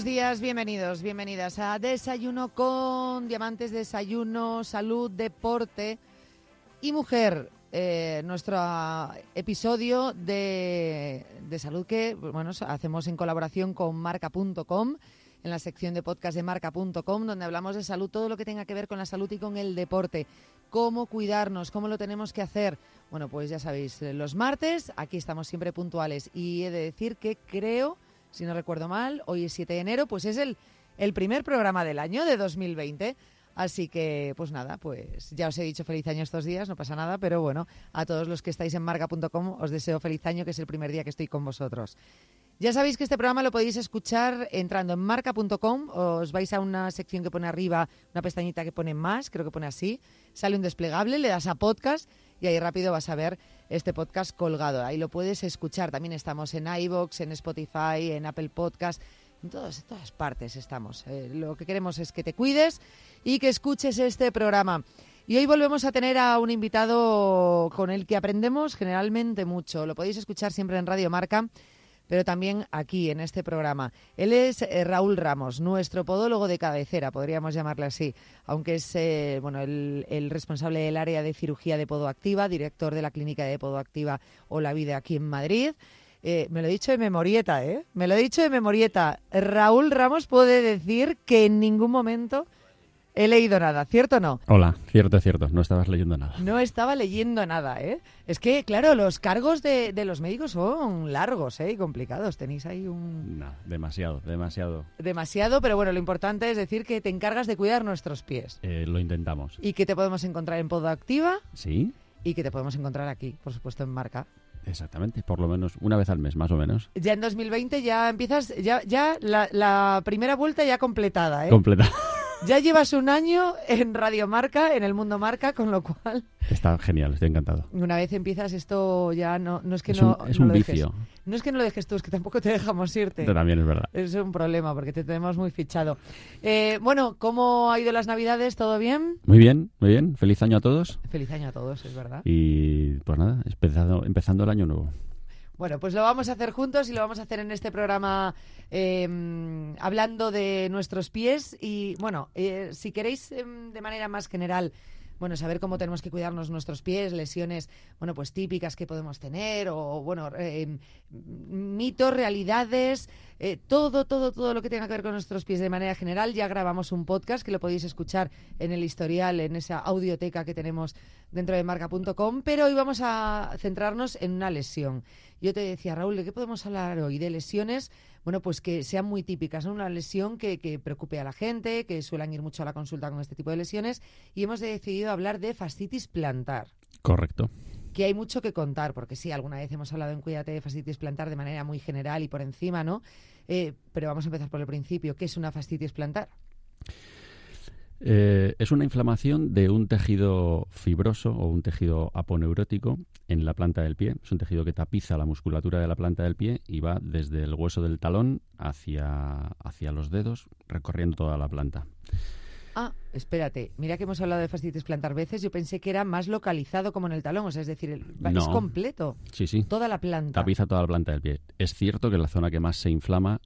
Buenos días, bienvenidos, bienvenidas a Desayuno con Diamantes, Desayuno, Salud, Deporte y Mujer. Eh, nuestro episodio de, de salud que bueno, hacemos en colaboración con marca.com en la sección de podcast de marca.com, donde hablamos de salud, todo lo que tenga que ver con la salud y con el deporte. Cómo cuidarnos, cómo lo tenemos que hacer. Bueno, pues ya sabéis, eh, los martes aquí estamos siempre puntuales y he de decir que creo, si no recuerdo mal, hoy es 7 de enero, pues es el, el primer programa del año de 2020. Así que, pues nada, pues ya os he dicho feliz año estos días, no pasa nada, pero bueno, a todos los que estáis en marca.com os deseo feliz año, que es el primer día que estoy con vosotros. Ya sabéis que este programa lo podéis escuchar entrando en marca.com, os vais a una sección que pone arriba, una pestañita que pone más, creo que pone así, sale un desplegable, le das a podcast y ahí rápido vas a ver este podcast colgado. Ahí lo puedes escuchar. También estamos en iBox, en Spotify, en Apple Podcast. En todas, partes estamos. Eh, lo que queremos es que te cuides y que escuches este programa. Y hoy volvemos a tener a un invitado con el que aprendemos generalmente mucho. Lo podéis escuchar siempre en Radio Marca pero también aquí en este programa. Él es eh, Raúl Ramos, nuestro podólogo de cabecera, podríamos llamarle así, aunque es eh, bueno el, responsable del área de cirugía de podoactiva, director de la clínica de podoactiva o la vida aquí en Madrid. Eh, me lo he dicho de memorieta, ¿eh? Me lo he dicho de memorieta. Raúl Ramos puede decir que en ningún momento he leído nada, ¿cierto o no? Hola, cierto, cierto, no estabas leyendo nada. No estaba leyendo nada, ¿eh? Es que, claro, los cargos de, los médicos son largos, ¿eh? Y complicados. Tenéis ahí un... No, demasiado, demasiado. Demasiado, pero bueno, lo importante es decir que te encargas de cuidar nuestros pies. Eh, lo intentamos. Y que te podemos encontrar en Podoactiva. Sí. Y que te podemos encontrar aquí, por supuesto, en Marca. Exactamente, por lo menos una vez al mes, más o menos. Ya en 2020 ya empiezas, ya, ya la, la primera vuelta ya completada, ¿eh? Completada. Ya llevas un año en Radio Marca, en el Mundo Marca, con lo cual... Está genial, estoy encantado. Una vez empiezas esto ya no, no es que no... es un vicio. No es que no lo dejes tú, es que tampoco te dejamos irte. también es verdad. Es un problema porque te tenemos muy fichado. Eh, bueno, ¿cómo ha ido las Navidades? ¿Todo bien? Muy bien, muy bien. Feliz año a todos. Feliz año a todos, es verdad. Y pues nada, empezando, empezando el año nuevo. Bueno, pues lo vamos a hacer juntos y lo vamos a hacer en este programa em, hablando de nuestros pies. Y bueno, eh, si queréis em, de manera más general bueno, saber cómo tenemos que cuidarnos nuestros pies, lesiones, bueno, pues típicas que podemos tener, o bueno, em, mitos, realidades, eh, todo, todo, todo lo que tenga que ver con nuestros pies de manera general. Ya grabamos un podcast que lo podéis escuchar en el historial, en esa audioteca que tenemos dentro de marca.com, pero hoy vamos a centrarnos en una lesión. Yo te decía, Raúl, ¿de qué podemos hablar hoy? De lesiones, bueno, pues que sean muy típicas, Una lesión que, que preocupe a la gente, que suelen ir mucho a la consulta con este tipo de lesiones, y hemos decidido hablar de fascitis plantar. Correcto que hay mucho que contar, porque sí, alguna vez hemos hablado en Cuídate de fascitis plantar de manera muy general y por encima, ¿no? Eh, pero vamos a empezar por el principio. ¿Qué es una fascitis plantar? Eh, es una inflamación de un tejido fibroso o un tejido aponeurótico en la planta del pie. Es un tejido que tapiza la musculatura de la planta del pie y va desde el hueso del talón hacia, hacia los dedos, recorriendo toda la planta. Ah, espérate, mira que hemos hablado de fascitis plantar veces, yo pensé que era más localizado como en el talón, o sea, es decir, es completo. Sí, sí. Toda la planta. Tapiza toda la planta del pie. Es cierto que la zona que más se inflama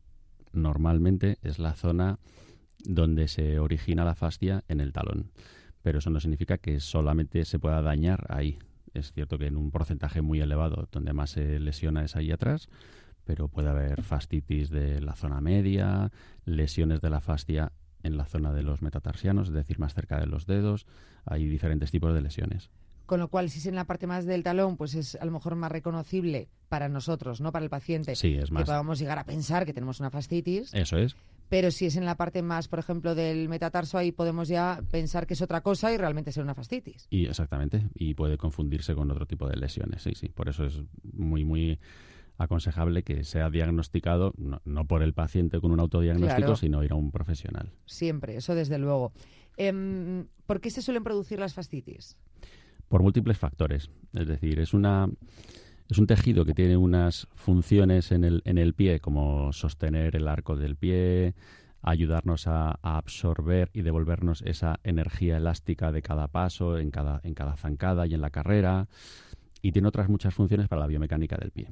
normalmente es la zona donde se origina la fascia en el talón. Pero eso no significa que solamente se pueda dañar ahí. Es cierto que en un porcentaje muy elevado, donde más se lesiona es ahí atrás, pero puede haber fascitis de la zona media, lesiones de la fascia en la zona de los metatarsianos, es decir, más cerca de los dedos. Hay diferentes tipos de lesiones. Con lo cual, si es en la parte más del talón, pues es a lo mejor más reconocible para nosotros, no para el paciente, sí, es más. que podamos llegar a pensar que tenemos una fascitis. Eso es. Pero si es en la parte más, por ejemplo, del metatarso, ahí podemos ya pensar que es otra cosa y realmente ser una fascitis. Y exactamente, y puede confundirse con otro tipo de lesiones, sí, sí. Por eso es muy, muy aconsejable que sea diagnosticado no, por el paciente con un autodiagnóstico, sino ir a un profesional. Siempre, eso desde luego. Em, ¿Por qué se suelen producir las fascitis? Por múltiples factores. Es decir, es una es un tejido que tiene unas funciones en el, en el pie, como sostener el arco del pie, ayudarnos a, absorber y devolvernos esa energía elástica de cada paso, en cada, en cada zancada y en la carrera. Y tiene otras muchas funciones para la biomecánica del pie.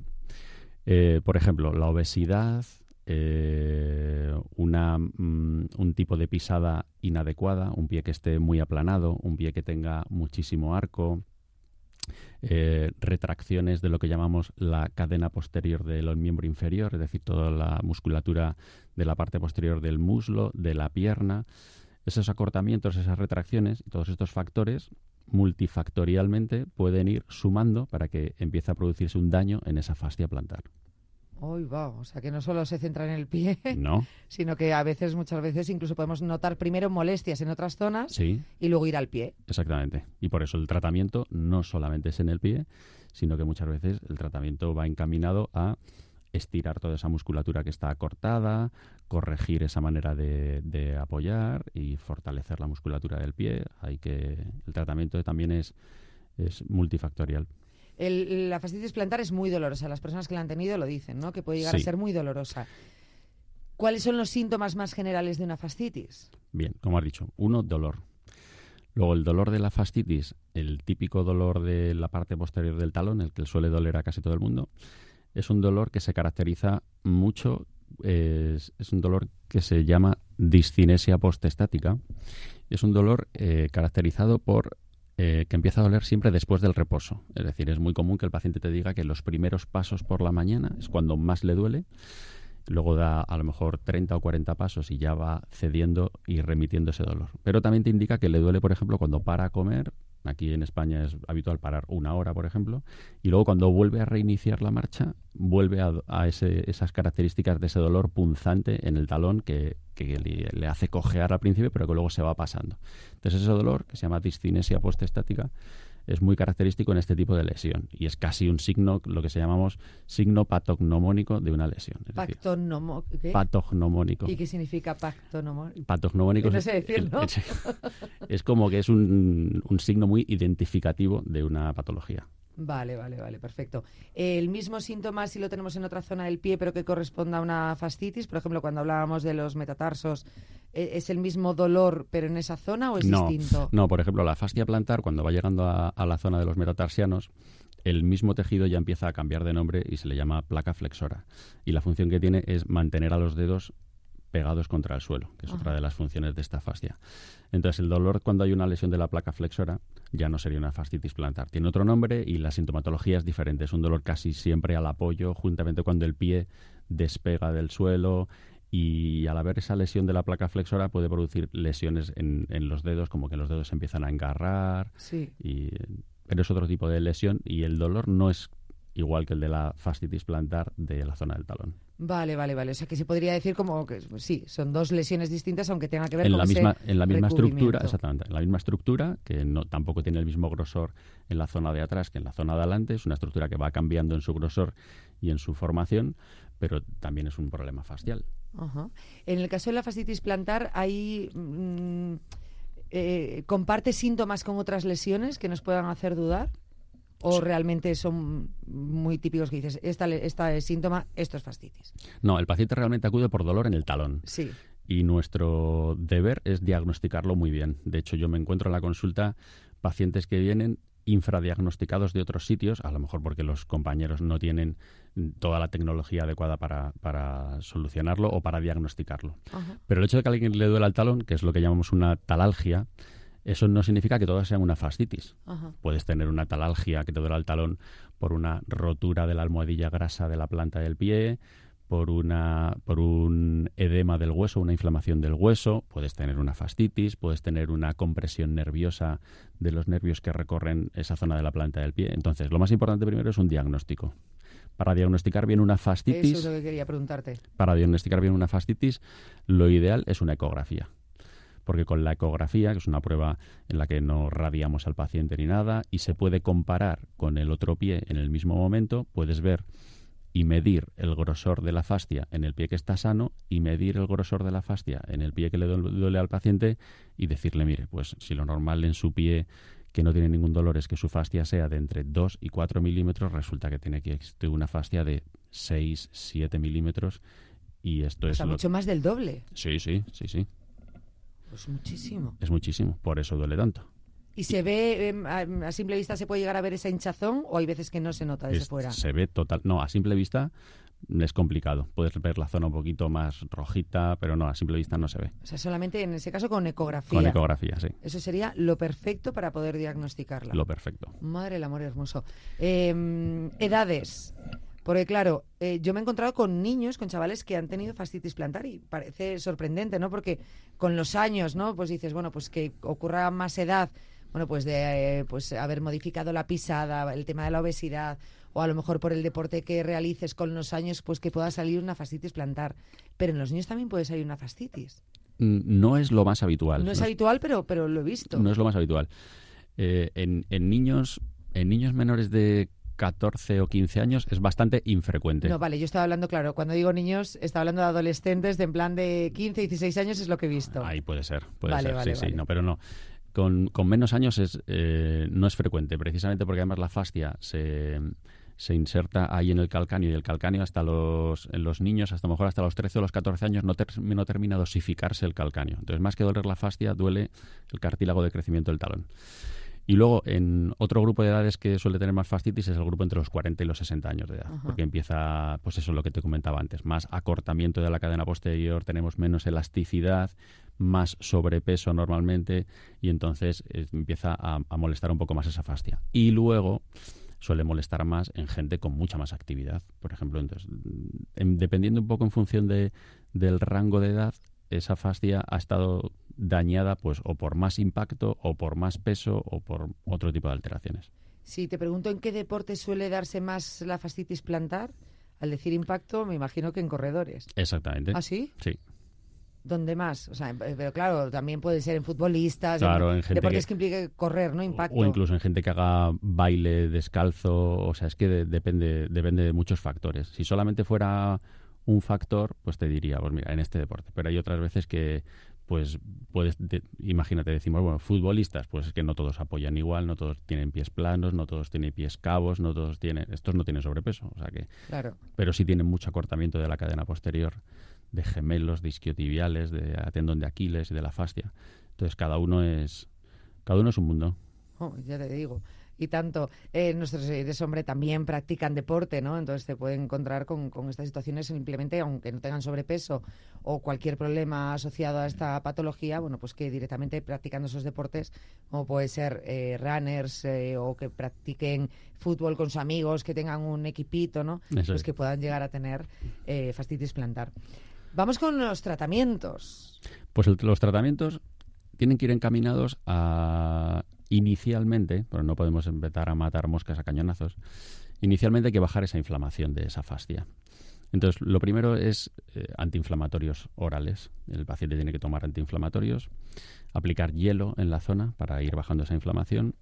Eh, por ejemplo, la obesidad, eh, una, mm, un tipo de pisada inadecuada, un pie que esté muy aplanado, un pie que tenga muchísimo arco, eh, retracciones de lo que llamamos la cadena posterior del miembro inferior, es decir, toda la musculatura de la parte posterior del muslo, de la pierna. Esos acortamientos, esas retracciones, todos estos factores multifactorialmente pueden ir sumando para que empiece a producirse un daño en esa fascia plantar. Uy, va, o sea que no solo se centra en el pie, no. sino que a veces, muchas veces, incluso podemos notar primero molestias en otras zonas sí. y luego ir al pie. Exactamente. Y por eso el tratamiento no solamente es en el pie, sino que muchas veces el tratamiento va encaminado a estirar toda esa musculatura que está acortada, corregir esa manera de, de, apoyar y fortalecer la musculatura del pie. Hay que el tratamiento también es, es multifactorial la fascitis plantar es muy dolorosa. Las personas que la han tenido lo dicen, ¿no? Que puede llegar a ser muy dolorosa. ¿Cuáles son los síntomas más generales de una fascitis? Bien, como has dicho, uno, dolor. Luego, el dolor de la fascitis, el típico dolor de la parte posterior del talón, el que suele doler a casi todo el mundo, es un dolor que se caracteriza mucho, es, un dolor que se llama discinesia postestática. Es un dolor eh, caracterizado por eh, que empieza a doler siempre después del reposo. Es decir, es muy común que el paciente te diga que los primeros pasos por la mañana es cuando más le duele, luego da a lo mejor 30 o 40 pasos y ya va cediendo y remitiendo ese dolor. Pero también te indica que le duele, por ejemplo, cuando para a comer Aquí en España es habitual parar una hora, por ejemplo, y luego cuando vuelve a reiniciar la marcha, vuelve a, esas características de ese dolor punzante en el talón que, le, hace cojear al principio, pero que luego se va pasando. Entonces ese dolor, que se llama discinesia postestática, es muy característico en este tipo de lesión y es casi un signo, lo que se llamamos signo patognomónico de una lesión. patognomónico. ¿Y qué significa patognomónico? Patognomónico no sé decirlo. Es, como que es un, un signo muy identificativo de una patología. Vale, vale, vale, perfecto. El mismo síntoma si lo tenemos en otra zona del pie, pero que corresponda a una fascitis, por ejemplo, cuando hablábamos de los metatarsos, ¿e-, ¿es el mismo dolor, pero en esa zona o es distinto? No, por ejemplo, la fascia plantar, cuando va llegando a, la zona de los metatarsianos, el mismo tejido ya empieza a cambiar de nombre y se le llama placa flexora. Y la función que tiene es mantener a los dedos pegados contra el suelo, que es otra de las funciones de esta fascia. Entonces, el dolor cuando hay una lesión de la placa flexora ya no sería una fascitis plantar. Tiene otro nombre y la sintomatología es diferente. Es un dolor casi siempre al apoyo, juntamente cuando el pie despega del suelo y al haber esa lesión de la placa flexora puede producir lesiones en, los dedos, como que los dedos se empiezan a engarrar. Sí. Y, pero es otro tipo de lesión y el dolor no es igual que el de la fascitis plantar de la zona del talón. Vale, vale, vale. O sea que se podría decir como que sí, son dos lesiones distintas, aunque tengan que ver en con la misma en la misma estructura, exactamente, en la misma estructura que no tampoco tiene el mismo grosor en la zona de atrás que en la zona de adelante. Es una estructura que va cambiando en su grosor y en su formación, pero también es un problema facial. En el caso de la fascitis plantar, hay mm, eh, comparte síntomas con otras lesiones que nos puedan hacer dudar o realmente son muy típicos que dices, esta, esta es síntoma, esto es fascitis? No, el paciente realmente acude por dolor en el talón. Sí. Y nuestro deber es diagnosticarlo muy bien. De hecho, yo me encuentro en la consulta pacientes que vienen infradiagnosticados de otros sitios, a lo mejor porque los compañeros no tienen toda la tecnología adecuada para, para solucionarlo o para diagnosticarlo. Pero el hecho de que a alguien le duela el talón, que es lo que llamamos una talalgia, eso no significa que todas sean una fascitis. Puedes tener una talalgia que te duele el talón por una rotura de la almohadilla grasa de la planta del pie, por, una, por un edema del hueso, una inflamación del hueso, puedes tener una fascitis, puedes tener una compresión nerviosa de los nervios que recorren esa zona de la planta del pie. Entonces, lo más importante primero es un diagnóstico. Para diagnosticar bien una fascitis, Eso es lo que quería preguntarte. Para diagnosticar bien una fascitis, lo ideal es una ecografía porque con la ecografía, que es una prueba en la que no radiamos al paciente ni nada, y se puede comparar con el otro pie en el mismo momento, puedes ver y medir el grosor de la fascia en el pie que está sano y medir el grosor de la fascia en el pie que le duele al paciente y decirle, mire, pues si lo normal en su pie que no tiene ningún dolor es que su fascia sea de entre 2 y 4 milímetros, resulta que tiene que existir una fascia de 6, 7 milímetros y esto es... mucho más del doble. Sí, sí, sí, sí. Pues muchísimo. Es muchísimo, por eso duele tanto. ¿Y se ve, em, a, simple vista se puede llegar a ver esa hinchazón o hay veces que no se nota desde fuera? Se ve total, no, a simple vista es complicado. Puedes ver la zona un poquito más rojita, pero no, a simple vista no se ve. O sea, solamente en ese caso con ecografía. Con ecografía, sí. Eso sería lo perfecto para poder diagnosticarla. Lo perfecto. Madre el amor hermoso. Em, edades. Porque claro, eh, yo me he encontrado con niños, con chavales que han tenido fascitis plantar y parece sorprendente, ¿no? Porque con los años, ¿no? Pues dices, bueno, pues que ocurra más edad, bueno, pues de eh, pues haber modificado la pisada, el tema de la obesidad, o a lo mejor por el deporte que realices con los años, pues que pueda salir una fascitis plantar. Pero en los niños también puede salir una fascitis. Mm, no es lo más habitual. No es habitual, pero, pero lo he visto. No es lo más habitual. Eh, en, en niños en niños menores de 14 o 15 años es bastante infrecuente. No, vale, yo estaba hablando, claro, cuando digo niños, estaba hablando de adolescentes de en plan de 15, 16 años es lo que he visto. Ahí puede ser, puede ser, sí, sí, no, pero no. Con, menos años es, eh, no es frecuente, precisamente porque además la fascia se, se inserta ahí en el calcáneo y el calcáneo hasta los, en los niños, hasta mejor hasta los 13 o los 14 años, no, no termina de osificarse el calcáneo. Entonces, más que doler la fascia, duele el cartílago de crecimiento del talón. Y luego, en otro grupo de edades que suele tener más fascitis es el grupo entre los 40 y los 60 años de edad, porque empieza, pues eso es lo que te comentaba antes, más acortamiento de la cadena posterior, tenemos menos elasticidad, más sobrepeso normalmente, y entonces eh, empieza a, molestar un poco más esa fascia. Y luego suele molestar más en gente con mucha más actividad, por ejemplo. Entonces, dependiendo un poco en función de, del rango de edad, esa fascia ha estado dañada pues o por más impacto o por más peso o por otro tipo de alteraciones. Si te pregunto en qué deporte suele darse más la fascitis plantar, al decir impacto me imagino que en corredores. Exactamente. ¿Ah, sí? Sí. ¿Dónde más? O sea, pero claro, también puede ser en futbolistas, claro, en, gente deportes que, implique correr, ¿no? Impacto. O incluso en gente que haga baile descalzo, o sea, es que depende, depende de muchos factores. Si solamente fuera un factor, pues te diría, pues mira, en este deporte. Pero hay otras veces que pues puedes, imagínate, decimos, bueno, futbolistas, pues es que no todos apoyan igual, no todos tienen pies planos, no todos tienen pies cabos, no todos tienen, estos no tienen sobrepeso, o sea que, claro. pero sí tienen mucho acortamiento de la cadena posterior, de gemelos, de isquiotibiales, de tendón de Aquiles y de la fascia. Entonces cada uno es, cada uno es un mundo. Oh, ya te digo y tanto. Eh, nuestros de hombre, también practican deporte, ¿no? Entonces te pueden encontrar con, estas situaciones simplemente, aunque no tengan sobrepeso o cualquier problema asociado a esta patología, bueno, pues que directamente practicando esos deportes, como puede ser eh, runners eh, o que practiquen fútbol con sus amigos, que tengan un equipito, ¿no? pues que puedan llegar a tener eh, fascitis plantar. Vamos con los tratamientos. Pues los tratamientos tienen que ir encaminados a inicialmente, pero no podemos empezar a matar moscas a cañonazos, inicialmente hay que bajar esa inflamación de esa fascia. Entonces, lo primero es eh, antiinflamatorios orales. El paciente tiene que tomar antiinflamatorios, aplicar hielo en la zona para ir bajando esa inflamación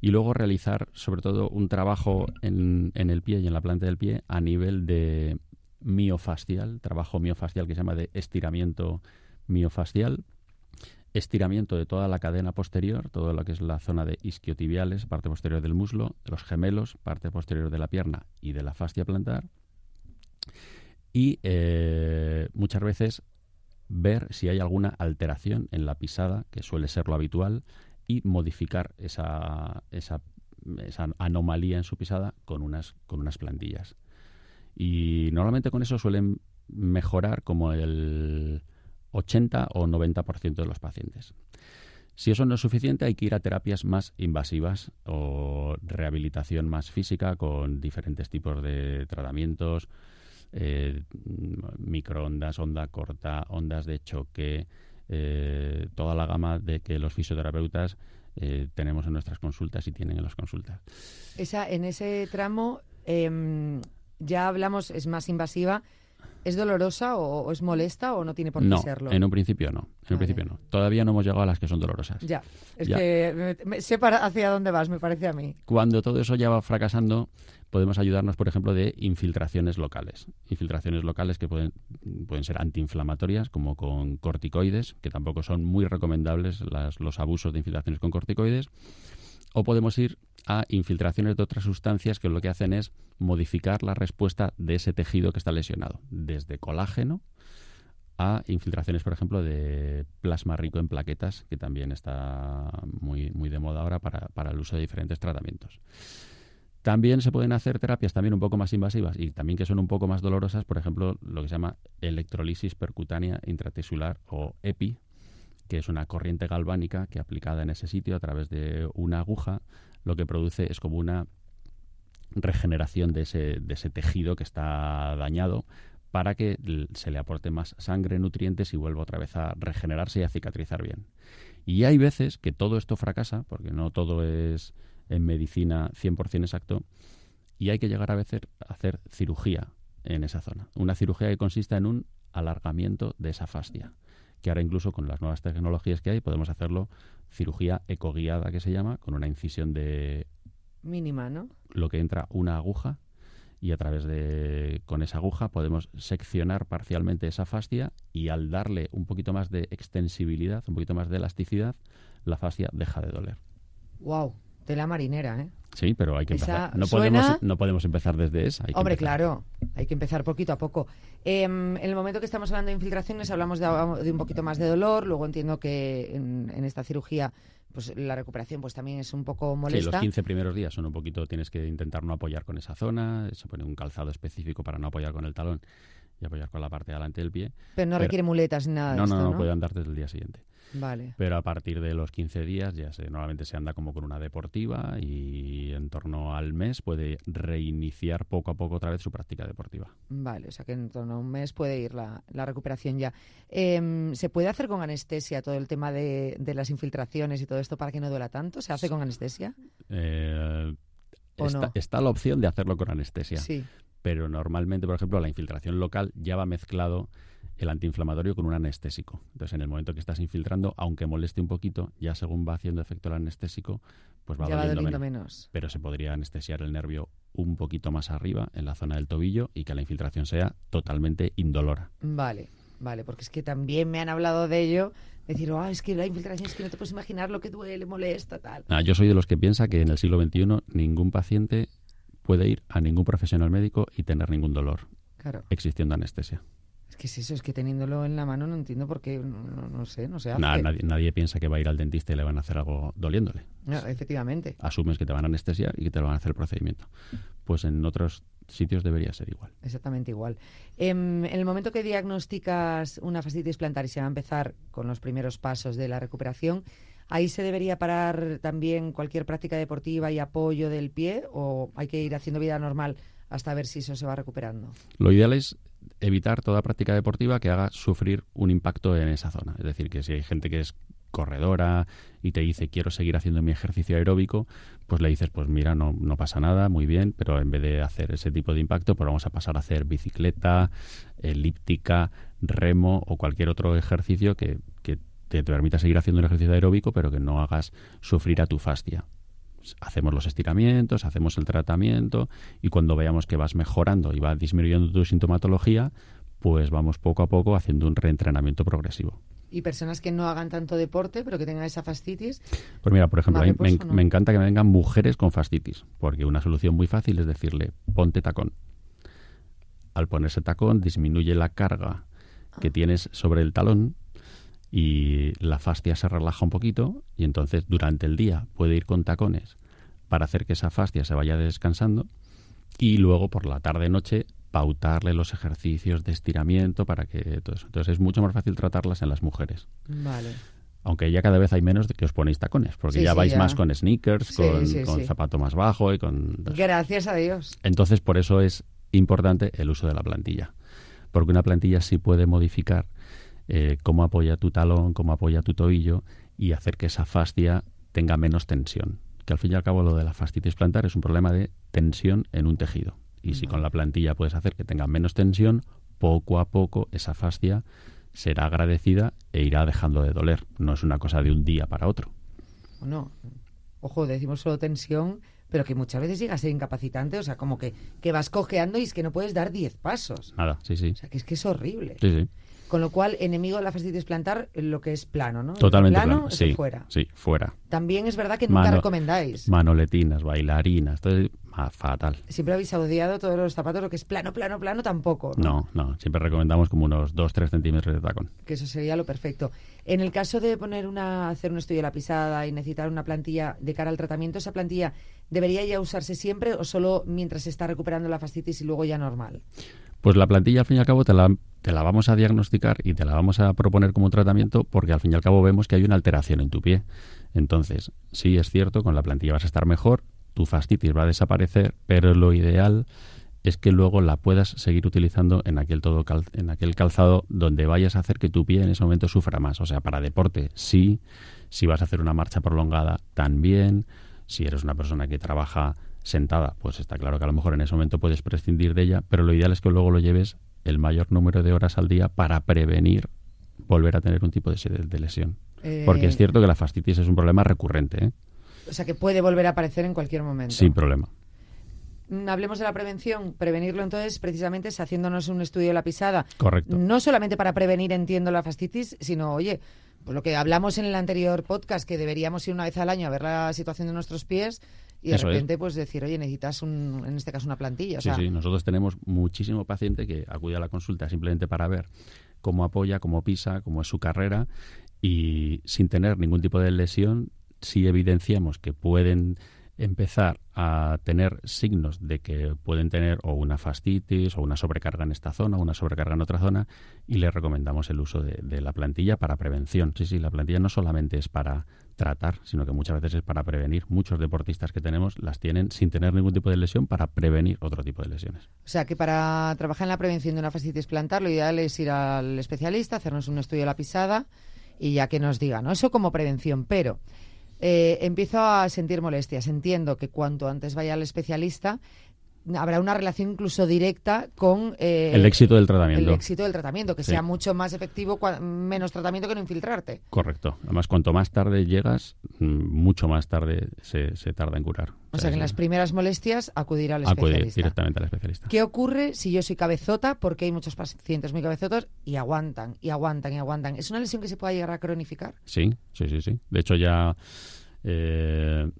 y luego realizar, sobre todo, un trabajo en, en el pie y en la planta del pie a nivel de miofascial, trabajo miofascial que se llama de estiramiento miofascial, estiramiento de toda la cadena posterior, todo lo que es la zona de isquiotibiales, parte posterior del muslo, los gemelos, parte posterior de la pierna y de la fascia plantar. Y eh, muchas veces ver si hay alguna alteración en la pisada, que suele ser lo habitual, y modificar esa, esa, esa anomalía en su pisada con unas, con unas plantillas. Y normalmente con eso suelen mejorar como el 80 o 90% de los pacientes. Si eso no es suficiente, hay que ir a terapias más invasivas o rehabilitación más física con diferentes tipos de tratamientos, eh, microondas, onda corta, ondas de choque, eh, toda la gama de que los fisioterapeutas eh, tenemos en nuestras consultas y tienen en las consultas. Esa, en ese tramo em, ya hablamos, es más invasiva ¿Es dolorosa o, es molesta o no tiene por qué no, serlo? En un principio no. En un principio no. Todavía no hemos llegado a las que son dolorosas. Ya. Es que sé para hacia dónde vas, me parece a mí. Cuando todo eso ya va fracasando, podemos ayudarnos, por ejemplo, de infiltraciones locales. Infiltraciones locales que pueden, pueden ser antiinflamatorias, como con corticoides, que tampoco son muy recomendables los abusos de infiltraciones con corticoides. O podemos ir a infiltraciones de otras sustancias que lo que hacen es modificar la respuesta de ese tejido que está lesionado, desde colágeno a infiltraciones, por ejemplo, de plasma rico en plaquetas, que también está muy, muy de moda ahora para, el uso de diferentes tratamientos. También se pueden hacer terapias también un poco más invasivas y también que son un poco más dolorosas, por ejemplo, lo que se llama electrolisis percutánea intratisular o EPI, que es una corriente galvánica que aplicada en ese sitio a través de una aguja, lo que produce es como una regeneración de ese, de ese tejido que está dañado para que se le aporte más sangre, nutrientes y vuelva otra vez a regenerarse y a cicatrizar bien. Y hay veces que todo esto fracasa, porque no todo es en medicina 100% exacto, y hay que llegar a veces a hacer cirugía en esa zona. Una cirugía que consiste en un alargamiento de esa fascia, que ahora incluso con las nuevas tecnologías que hay podemos hacerlo cirugía ecoguiada que se llama, con una incisión de mínima, ¿no? Lo que entra una aguja y a través de con esa aguja podemos seccionar parcialmente esa fascia y al darle un poquito más de extensibilidad, un poquito más de elasticidad, la fascia deja de doler. Wow, la marinera, ¿eh? Sí, pero hay que empezar. No, podemos, no podemos empezar desde esa. Hombre, claro, hay que empezar poquito a poco. Em, en el momento que estamos hablando de infiltraciones hablamos de, un poquito más de dolor, luego entiendo que en, esta cirugía pues la recuperación pues también es un poco molesta. Sí, los 15 primeros días son un poquito, tienes que intentar no apoyar con esa zona, se pone un calzado específico para no apoyar con el talón y apoyar con la parte de delante del pie. Pero no requiere muletas ni nada no, no, no, puede andar desde el día siguiente. Vale. Pero a partir de los 15 días ya se, normalmente se anda como con una deportiva y en torno al mes puede reiniciar poco a poco otra vez su práctica deportiva. Vale, o sea que en torno a un mes puede ir la, recuperación ya. Em, ¿Se puede hacer con anestesia todo el tema de, las infiltraciones y todo esto para que no duela tanto? ¿Se hace con anestesia? Eh, está, está, la opción de hacerlo con anestesia. Sí. Pero normalmente, por ejemplo, la infiltración local ya va mezclado el antiinflamatorio con un anestésico. Entonces, en el momento que estás infiltrando, aunque moleste un poquito, ya según va haciendo efecto el anestésico, pues va, doliendo, menos. Pero se podría anestesiar el nervio un poquito más arriba, en la zona del tobillo, y que la infiltración sea totalmente indolora. Vale, vale, porque es que también me han hablado de ello. Decir, oh, es que la infiltración es que no te puedes imaginar lo que duele, molesta, tal. Ah, yo soy de los que piensa que en el siglo XXI ningún paciente puede ir a ningún profesional médico y tener ningún dolor. Claro. Existiendo anestesia. Es que es eso, es que teniéndolo en la mano no entiendo por qué, no, sé, no hace. nadie, nadie, piensa que va a ir al dentista y le van a hacer algo doliéndole. efectivamente. Asumes que te van a anestesiar y que te lo van a hacer el procedimiento. Pues en otros sitios debería ser igual. Exactamente igual. Em, en el momento que diagnosticas una fascitis plantar y se va a empezar con los primeros pasos de la recuperación, ¿ahí se debería parar también cualquier práctica deportiva y apoyo del pie o hay que ir haciendo vida normal hasta ver si eso se va recuperando? Lo ideal es evitar toda práctica deportiva que haga sufrir un impacto en esa zona. Es decir, que si hay gente que es corredora y te dice quiero seguir haciendo mi ejercicio aeróbico, pues le dices, pues mira, no, no pasa nada, muy bien, pero en vez de hacer ese tipo de impacto, pues vamos a pasar a hacer bicicleta, elíptica, remo o cualquier otro ejercicio que, que te permita seguir haciendo un ejercicio aeróbico, pero que no hagas sufrir a tu fascia hacemos los estiramientos, hacemos el tratamiento y cuando veamos que vas mejorando y va disminuyendo tu sintomatología, pues vamos poco a poco haciendo un reentrenamiento progresivo. ¿Y personas que no hagan tanto deporte, pero que tengan esa fascitis? Pues mira, por ejemplo, me, encanta que me vengan mujeres con fascitis, porque una solución muy fácil es decirle, ponte tacón. Al ponerse tacón disminuye la carga que ah. tienes sobre el talón y la fascia se relaja un poquito y entonces durante el día puede ir con tacones para hacer que esa fascia se vaya descansando y luego por la tarde noche pautarle los ejercicios de estiramiento para que todo eso. Entonces es mucho más fácil tratarlas en las mujeres. Vale. Aunque ya cada vez hay menos de que os ponéis tacones, porque ya vais más con sneakers, con, con zapato más bajo y con... Gracias a Dios. Entonces por eso es importante el uso de la plantilla, porque una plantilla sí puede modificar eh, cómo apoya tu talón, cómo apoya tu tobillo y hacer que esa fascia tenga menos tensión. Que al fin y al cabo lo de la fascitis plantar es un problema de tensión en un tejido. Y si con la plantilla puedes hacer que tenga menos tensión, poco a poco esa fascia será agradecida e irá dejando de doler. No es una cosa de un día para otro. No, ojo, decimos solo tensión, pero que muchas veces llega a ser incapacitante, o sea, como que, que vas cojeando y es que no puedes dar 10 pasos. Nada, sí, sí. O sea, que es que es horrible. Sí, sí. Con lo cual, enemigo de la fascitis plantar, lo que es plano, ¿no? Totalmente plano, Sí, fuera. Sí, fuera. También es verdad que nunca recomendáis. Manoletinas, bailarinas. Entonces, fatal. Siempre habéis odiado todos los zapatos, lo que es plano, plano, plano, tampoco. No, no, siempre recomendamos como unos 2-3 centímetros de tacón. Que eso sería lo perfecto. En el caso de poner una, hacer un estudio de la pisada y necesitar una plantilla de cara al tratamiento, ¿esa plantilla debería ya usarse siempre o solo mientras se está recuperando la fascitis y luego ya normal? Pues la plantilla, al fin y al cabo, te la, te la vamos a diagnosticar y te la vamos a proponer como tratamiento porque al fin y al cabo vemos que hay una alteración en tu pie. Entonces, sí es cierto, con la plantilla vas a estar mejor, tu fascitis va a desaparecer, pero lo ideal es que luego la puedas seguir utilizando en aquel todo en aquel calzado donde vayas a hacer que tu pie en ese momento sufra más. O sea, para deporte sí, si vas a hacer una marcha prolongada también, si eres una persona que trabaja sentada, pues está claro que a lo mejor en ese momento puedes prescindir de ella, pero lo ideal es que luego lo lleves el mayor número de horas al día para prevenir volver a tener un tipo de, lesión. Porque es eh, cierto que la fascitis es un problema recurrente. ¿eh? O sea, que puede volver a aparecer en cualquier momento. Sin problema. Mm, hablemos de la prevención. Prevenirlo entonces precisamente es haciéndonos un estudio de la pisada. Correcto. No solamente para prevenir, entiendo, la fascitis, sino, oye, pues lo que hablamos en el anterior podcast, que deberíamos ir una vez al año a ver la situación de nuestros pies y de repente pues decir, oye, necesitas un, en este caso una plantilla. Sí, sí, nosotros tenemos muchísimo paciente que acude a la consulta simplemente para ver cómo apoya, cómo pisa, cómo es su carrera y sin tener ningún tipo de lesión si evidenciamos que pueden empezar a tener signos de que pueden tener o una fascitis o una sobrecarga en esta zona o una sobrecarga en otra zona y le recomendamos el uso de, la plantilla para prevención. Sí, sí, la plantilla no solamente es para tratar, sino que muchas veces es para prevenir. Muchos deportistas que tenemos las tienen sin tener ningún tipo de lesión para prevenir otro tipo de lesiones. O sea que para trabajar en la prevención de una fascitis plantar lo ideal es ir al especialista, hacernos un estudio de la pisada y ya que nos diga, ¿no? Eso como prevención, pero eh, empiezo a sentir molestias. Entiendo que cuanto antes vaya al especialista, habrá una relación incluso directa con eh, el éxito del tratamiento. El éxito del tratamiento, que sea mucho más efectivo, menos tratamiento que no infiltrarte. Correcto. Además, cuanto más tarde llegas, mm, mucho más tarde se, tarda en curar. O, sea, que en las primeras molestias acudir al especialista. Acudir directamente al especialista. ¿Qué ocurre si yo soy cabezota? Porque hay muchos pacientes muy cabezotos y aguantan, y aguantan, y aguantan. ¿Es una lesión que se pueda llegar a cronificar? Sí, sí, sí, sí. De hecho, ya... Eh,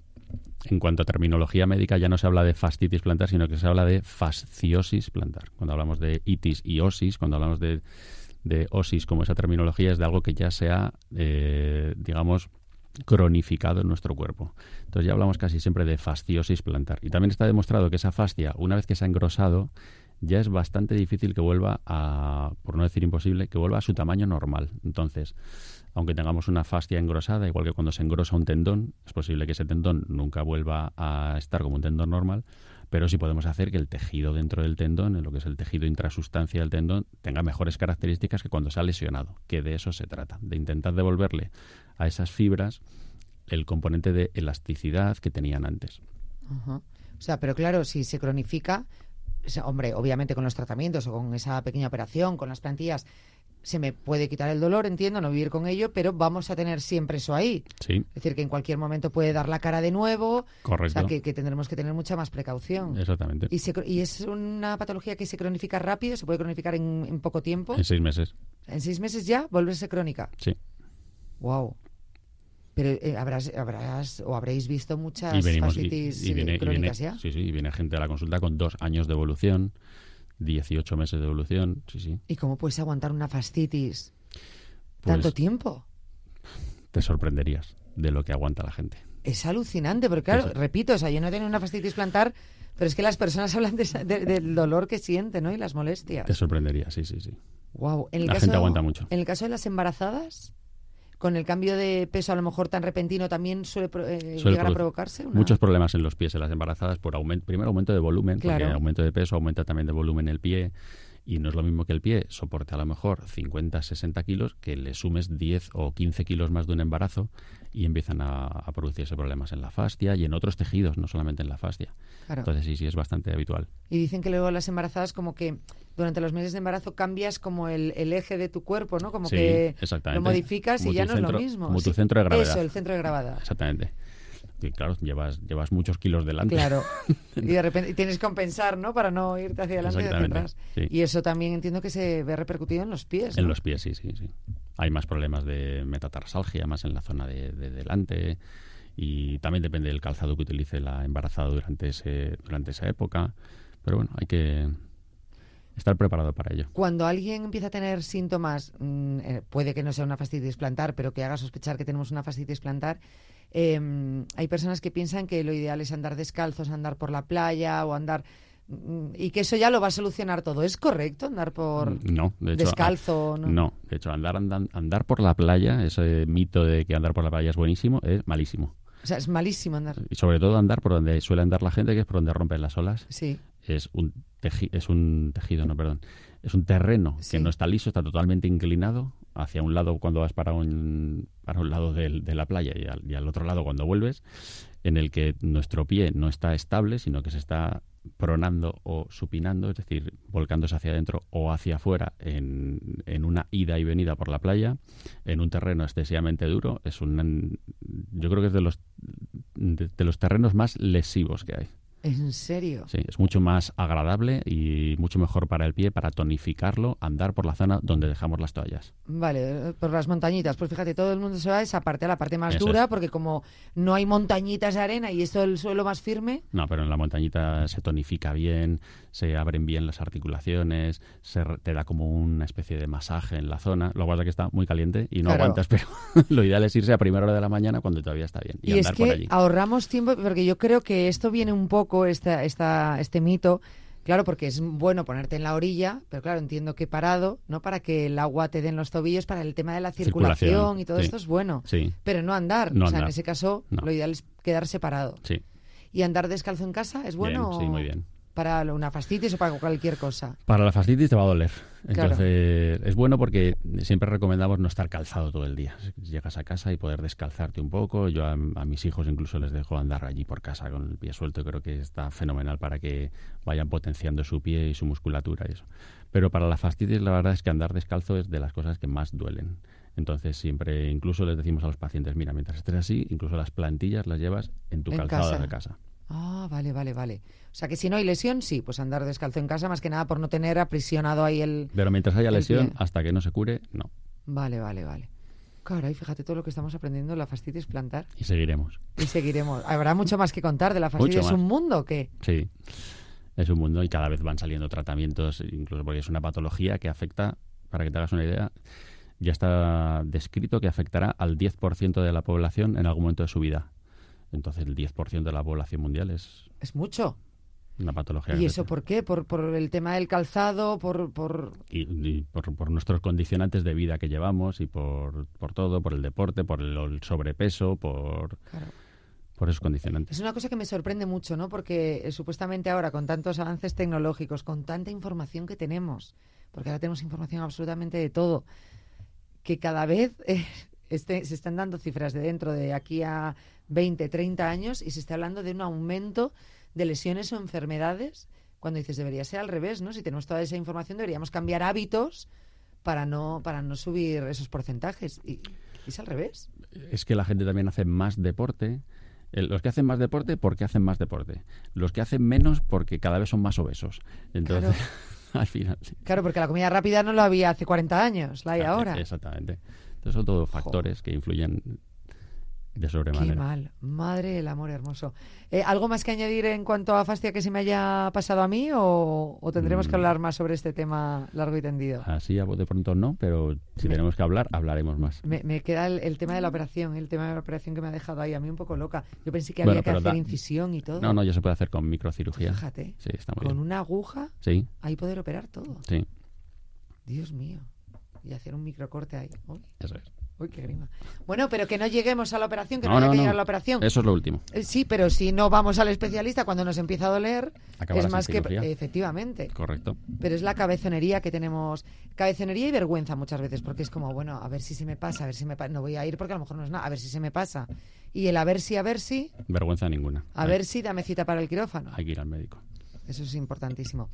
en cuanto a terminología médica, ya no se habla de fascitis plantar, sino que se habla de fasciosis plantar. Cuando hablamos de itis y osis, cuando hablamos de, osis como esa terminología, es de algo que ya se ha, eh, digamos, cronificado en nuestro cuerpo. Entonces ya hablamos casi siempre de fasciosis plantar. Y también está demostrado que esa fascia, una vez que se ha engrosado, ya es bastante difícil que vuelva a, por no decir imposible, que vuelva a su tamaño normal. Entonces, aunque tengamos una fascia engrosada, igual que cuando se engrosa un tendón, es posible que ese tendón nunca vuelva a estar como un tendón normal, pero sí podemos hacer que el tejido dentro del tendón, en lo que es el tejido intrasustancia del tendón, tenga mejores características que cuando se ha lesionado, que de eso se trata, de intentar devolverle a esas fibras el componente de elasticidad que tenían antes. O sea, pero claro, si se cronifica, hombre, obviamente con los tratamientos o con esa pequeña operación, con las plantillas, se me puede quitar el dolor, entiendo, no vivir con ello, pero vamos a tener siempre eso ahí. Sí. Es decir, que en cualquier momento puede dar la cara de nuevo. Correcto. O sea, que, tendremos que tener mucha más precaución. Exactamente. ¿Y, es una patología que se cronifica rápido? ¿Se puede cronificar en, poco tiempo? En seis meses. ¿En seis meses ya volverse crónica? Sí. Wow. Pero eh, habrás, habrás o habréis visto muchas fascitis eh, crónicas ya. Sí, sí, y viene gente a la consulta con dos años de evolución 18 meses de evolución, sí, sí. ¿Y cómo puedes aguantar una fascitis tanto pues tiempo? Te sorprenderías de lo que aguanta la gente. Es alucinante, porque claro, repito, o sea, yo no tengo una fascitis plantar, pero es que las personas hablan del dolor que sienten, ¿no? Y las molestias. Te sorprendería, sí, sí, sí. Wow. la gente aguanta mucho. En el caso de las embarazadas, con el cambio de peso a lo mejor tan repentino también suele, eh, llegar a provocarse muchos problemas en los pies en las embarazadas por aumento primero aumento de volumen porque aumento de peso aumenta también de volumen el pie y no es lo mismo que el pie soporte a lo mejor 50, 60 kilos que le sumes 10 o 15 kilos más de un embarazo y empiezan a, producirse problemas en la fascia y en otros tejidos, no solamente en la fascia. Entonces sí, sí, es bastante habitual. Y dicen que luego las embarazadas como que durante los meses de embarazo cambias como el, eje de tu cuerpo, ¿no? Como que lo modificas y ya no es lo mismo. Como tu centro de gravedad. Eso, el centro de gravedad. Exactamente. Y claro, llevas, llevas muchos kilos delante. Claro. y de repente tienes que compensar, ¿no? Para no irte hacia adelante y hacia atrás. Y eso también entiendo que se ve repercutido en los pies. En los pies, sí, sí, sí. Hay más problemas de metatarsalgia, más en la zona de, delante. y también depende del calzado que utilice la embarazada durante, ese, durante esa época. Pero bueno, hay que estar preparado para ello. Cuando alguien empieza a tener síntomas, mm, eh, puede que no sea una fascitis plantar, pero que haga sospechar que tenemos una fascitis plantar, em, hay personas que piensan que lo ideal es andar descalzos, andar por la playa o andar y que eso ya lo va a solucionar todo. ¿Es correcto andar por Mm, No, de hecho, descalzo? ¿no? no, de hecho, andar, andan- andar por la playa, ese mito de que andar por la playa es buenísimo, es malísimo. O sea, es malísimo andar. Y sobre todo andar por donde suele andar la gente, que es por donde rompen las olas. Sí. Es un, teji- es un tejido, no, perdón. Es un terreno Sí. que no está liso, está totalmente inclinado hacia un lado cuando vas para un, para un lado del- de la playa y al, y al otro lado cuando vuelves, en el que nuestro pie no está estable, sino que se está pronando o supinando, es decir, volcándose hacia adentro o hacia afuera en, en una ida y venida por la playa, en un terreno excesivamente duro. Es un, yo creo que es de los, de, de los terrenos más lesivos que hay. ¿En serio? Sí, es mucho más agradable y mucho mejor para el pie, para tonificarlo, andar por la zona donde dejamos las toallas. Vale, eh, por las montañitas. Pues fíjate, todo el mundo se va a esa parte, a la parte más Eso dura, es. porque como no hay montañitas de arena y esto el suelo más firme, No, pero en la montañita se tonifica bien, se abren bien las articulaciones, se te da como una especie de masaje en la zona. Lo que pasa es que está muy caliente y no Claro. aguantas, pero lo ideal es irse a primera hora de la mañana cuando todavía está bien y, Y, es andar por que allí. ahorramos tiempo, porque yo creo que esto viene un poco, esta, esta, este mito, claro, porque es bueno ponerte en la orilla, pero claro, entiendo que parado, ¿no? Para que el agua te dé en los tobillos, para el tema de la circulación, Circulación, y todo sí. esto es bueno. Sí, Pero no andar, No o sea, en ese caso No. lo ideal es quedarse parado. sí, ¿Y andar descalzo en casa es bueno? bien, sí, muy bien. Para una fascitis o para cualquier cosa. Para la fascitis te va a doler. Claro. Entonces, es bueno porque siempre recomendamos no estar calzado todo el día. Llegas a casa y poder descalzarte un poco. Yo a, a mis hijos incluso les dejo andar allí por casa con el pie suelto. Creo que está fenomenal para que vayan potenciando su pie y su musculatura y eso. Pero para la fascitis la verdad es que andar descalzo es de las cosas que más duelen. Entonces siempre, incluso les decimos a los pacientes, mira, mientras estés así, incluso las plantillas las llevas en tu En calzado casa. de casa. Ah, vale, vale, vale. O sea que si no hay lesión, sí, pues andar descalzo en casa, más que nada por no tener aprisionado ahí el... Pero mientras haya lesión, pie. hasta que no se cure, no. Vale, vale, vale. Claro, y fíjate todo lo que estamos aprendiendo de la fascitis plantar. Y seguiremos. Y seguiremos. Habrá mucho más que contar de la fascitis. Mucho ¿Es más. un mundo o qué? Sí, es un mundo y cada vez van saliendo tratamientos, incluso porque es una patología que afecta, para que te hagas una idea, ya está descrito que afectará al 10% de la población en algún momento de su vida. Entonces el 10% de la población mundial es Es mucho. una patología. ¿Y eso por qué? ¿Por, por el tema del calzado? ¿Por...? por... Y, y por, por nuestros condicionantes de vida que llevamos y por, por todo, por el deporte, por el, el sobrepeso, por, Claro. por esos condicionantes. Es una cosa que me sorprende mucho, ¿no? Porque eh, supuestamente ahora, con tantos avances tecnológicos, con tanta información que tenemos, porque ahora tenemos información absolutamente de todo, que cada vez eh, este- se están dando cifras de dentro de aquí a 20, 30 años y se está hablando de un aumento de lesiones o enfermedades, cuando dices debería ser al revés, ¿no? Si tenemos toda esa información deberíamos cambiar hábitos para no, para no subir esos porcentajes. Y, es al revés. es que la gente también hace más deporte. Los que hacen más deporte, porque hacen más deporte. Los que hacen menos, porque cada vez son más obesos. Entonces, al final. sí. Claro, porque la comida rápida no la había hace 40 años, la hay ahora. Exactamente. Entonces, son todos factores que influyen de Qué sobremanera. mal. Madre del amor hermoso. Eh, ¿Algo más que añadir en cuanto a fascia que se me haya pasado a mí o, o tendremos que Mm. hablar más sobre este tema largo y tendido? Así de pronto no, pero si Me- tenemos que hablar, hablaremos más. Me, me queda el, el tema de la operación, el tema de la operación que me ha dejado ahí a mí un poco loca. Yo pensé que Bueno, había que hacer da- incisión y todo. No, no, ya se puede hacer con microcirugía. Fíjate, Sí, está muy con bien. una aguja Sí, ahí poder operar todo. sí, Dios mío. Y hacer un microcorte ahí. Uy, eso es. Uy, qué grima. Bueno, pero que no lleguemos a la operación, que no, No, haya no, que no. llegar a la operación. Eso es lo último. Eh, Sí, pero si no vamos al especialista cuando nos empieza a doler, Acabarás es más que efectivamente. Correcto. Pero es la cabezonería que tenemos, cabezonería y vergüenza muchas veces, porque es como, bueno, a ver si se me pasa, a ver si me pasa, no voy a ir porque a lo mejor no es nada, a ver si se me pasa. Y el a ver si, a ver si, Vergüenza ninguna. a ver si dame cita para el quirófano. Hay que ir al médico. Eso es importantísimo.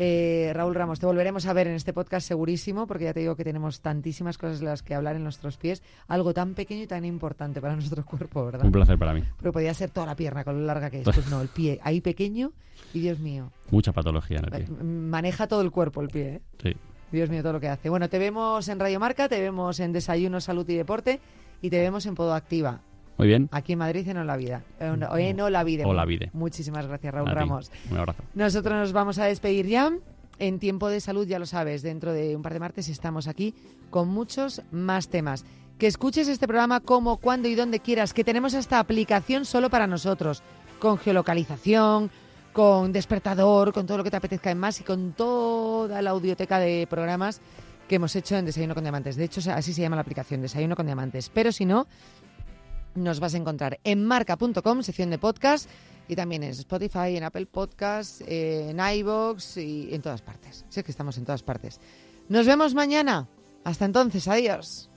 Eh, Raúl Ramos, te volveremos a ver en este podcast segurísimo, porque ya te digo que tenemos tantísimas cosas de las que hablar en nuestros pies, algo tan pequeño y tan importante para nuestro cuerpo, ¿verdad? Un placer para mí. Pero podía ser toda la pierna con lo larga que es. Pues no, el pie ahí pequeño y Dios mío, Mucha patología en el eh, pie. maneja todo el cuerpo el pie. ¿eh? Sí. Dios mío, todo lo que hace. Bueno, te vemos en Radio Marca, te vemos en Desayuno, Salud y Deporte y te vemos en Podo Activa. Muy bien. Aquí en Madrid en Olavide. En, Olavide. Olavide. Muchísimas gracias, Raúl A ti. Ramos. Un abrazo. Nosotros nos vamos a despedir ya. En tiempo de salud, ya lo sabes, dentro de un par de martes estamos aquí con muchos más temas. Que escuches este programa como, cuando y donde quieras, que tenemos esta aplicación solo para nosotros, con geolocalización, con despertador, con todo lo que te apetezca en más y con toda la audioteca de programas que hemos hecho en Desayuno con Diamantes. De hecho, así se llama la aplicación, Desayuno con Diamantes. Pero si no, nos vas a encontrar en marca.com, sección de podcast, y también en Spotify, en Apple Podcasts, en iVoox y en todas partes. Sé que estamos en todas partes. Nos vemos mañana. Hasta entonces, adiós.